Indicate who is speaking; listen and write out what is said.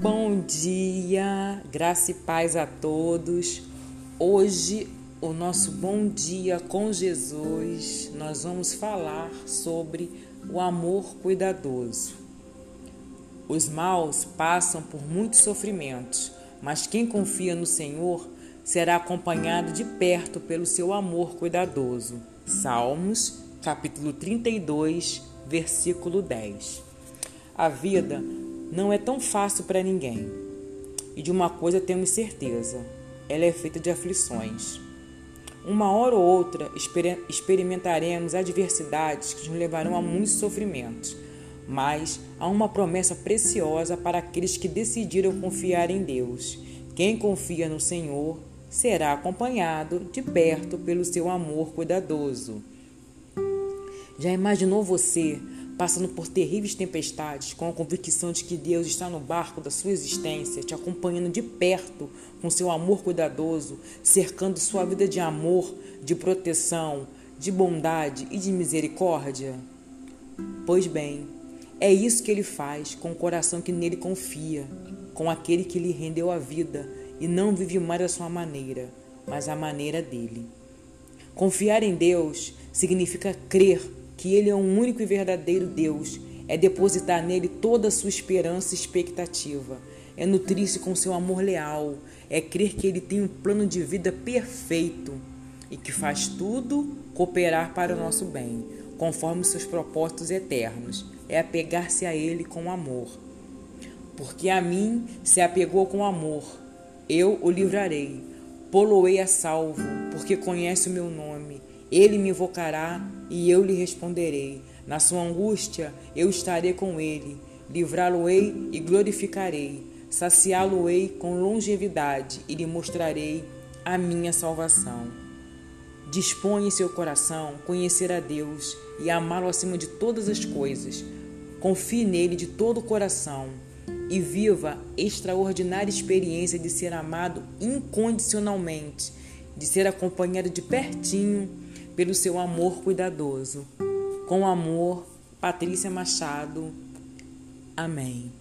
Speaker 1: Bom dia, graça e paz a todos. Hoje, o nosso bom dia com Jesus, nós vamos falar sobre o amor cuidadoso. Os maus passam por muitos sofrimentos, mas quem confia no Senhor será acompanhado de perto pelo seu amor cuidadoso. Salmos, capítulo 32, versículo 10. A vida não é tão fácil para ninguém. E de uma coisa temos certeza: ela é feita de aflições. Uma hora ou outra experimentaremos adversidades que nos levarão a muitos sofrimentos, mas há uma promessa preciosa para aqueles que decidiram confiar em Deus. Quem confia no Senhor será acompanhado de perto pelo seu amor cuidadoso. Já imaginou você passando por terríveis tempestades, com a convicção de que Deus está no barco da sua existência, te acompanhando de perto com seu amor cuidadoso, cercando sua vida de amor, de proteção, de bondade e de misericórdia? Pois bem, é isso que ele faz com o coração que nele confia, com aquele que lhe rendeu a vida e não vive mais a sua maneira, mas a maneira dele. Confiar em Deus significa crer que Ele é um único e verdadeiro Deus, é depositar nele toda a sua esperança e expectativa, é nutrir-se com seu amor leal, é crer que Ele tem um plano de vida perfeito e que faz tudo cooperar para o nosso bem, conforme seus propósitos eternos, é apegar-se a Ele com amor. Porque a mim se apegou com amor, eu o livrarei, poloei a salvo, porque conhece o meu nome ele me invocará e eu lhe responderei. Na sua angústia eu estarei com ele, livrá-lo-ei e glorificarei, saciá-lo-ei com longevidade e lhe mostrarei a minha salvação. Dispõe em seu coração conhecer a Deus e amá-lo acima de todas as coisas. Confie nele de todo o coração e viva extraordinária experiência de ser amado incondicionalmente, de ser acompanhado de pertinho pelo seu amor cuidadoso. Com amor, Patrícia Machado. Amém.